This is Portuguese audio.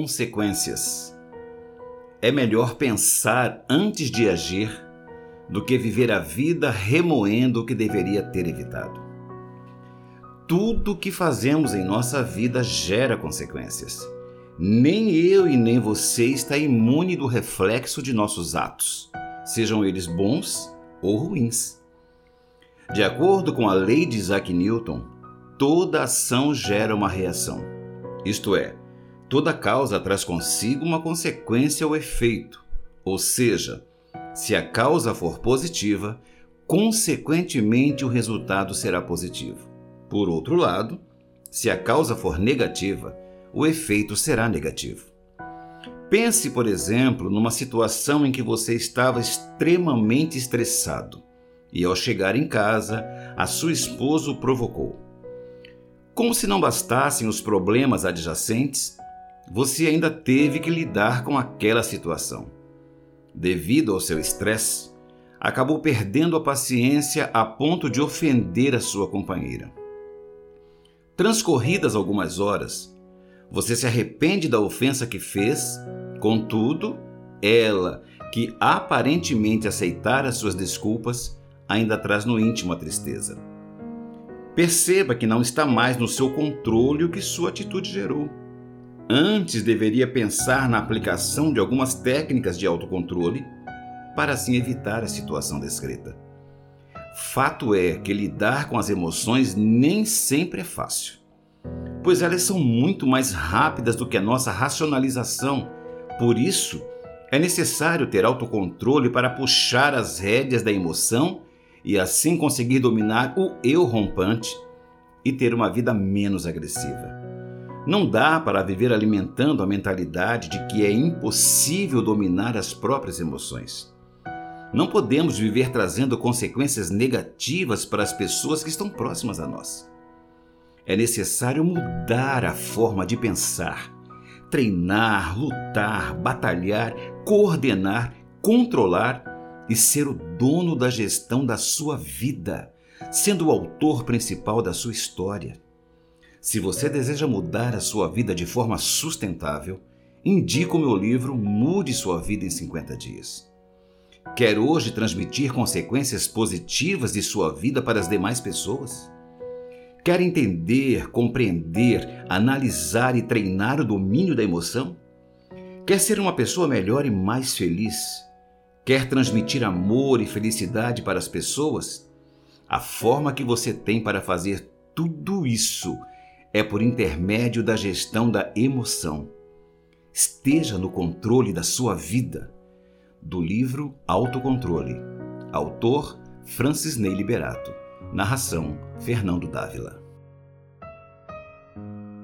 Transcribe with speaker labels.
Speaker 1: consequências. É melhor pensar antes de agir do que viver a vida remoendo o que deveria ter evitado. Tudo que fazemos em nossa vida gera consequências. Nem eu e nem você está imune do reflexo de nossos atos, sejam eles bons ou ruins. De acordo com a lei de Isaac Newton, toda ação gera uma reação. Isto é, toda causa traz consigo uma consequência ou efeito. Ou seja, se a causa for positiva, consequentemente o resultado será positivo. Por outro lado, se a causa for negativa, o efeito será negativo. Pense, por exemplo, numa situação em que você estava extremamente estressado e, ao chegar em casa, a sua esposa o provocou. Como se não bastassem os problemas adjacentes, você ainda teve que lidar com aquela situação. Devido ao seu estresse, acabou perdendo a paciência a ponto de ofender a sua companheira. Transcorridas algumas horas, você se arrepende da ofensa que fez, contudo, ela, que aparentemente aceitara suas desculpas, ainda traz no íntimo a tristeza. Perceba que não está mais no seu controle o que sua atitude gerou. Antes deveria pensar na aplicação de algumas técnicas de autocontrole para assim evitar a situação descrita. Fato é que lidar com as emoções nem sempre é fácil pois elas são muito mais rápidas do que a nossa racionalização. Por isso, é necessário ter autocontrole para puxar as rédeas da emoção e assim conseguir dominar o eu rompante e ter uma vida menos agressiva. Não dá para viver alimentando a mentalidade de que é impossível dominar as próprias emoções. Não podemos viver trazendo consequências negativas para as pessoas que estão próximas a nós. É necessário mudar a forma de pensar, treinar, lutar, batalhar, coordenar, controlar e ser o dono da gestão da sua vida, sendo o autor principal da sua história. Se você deseja mudar a sua vida de forma sustentável, indico o meu livro Mude Sua Vida em 50 Dias. Quer hoje transmitir consequências positivas de sua vida para as demais pessoas? Quer entender, compreender, analisar e treinar o domínio da emoção? Quer ser uma pessoa melhor e mais feliz? Quer transmitir amor e felicidade para as pessoas? A forma que você tem para fazer tudo isso é por intermédio da gestão da emoção. Esteja no controle da sua vida. Do livro Autocontrole. Autor Francis Ney Liberato. Narração: Fernando Dávila.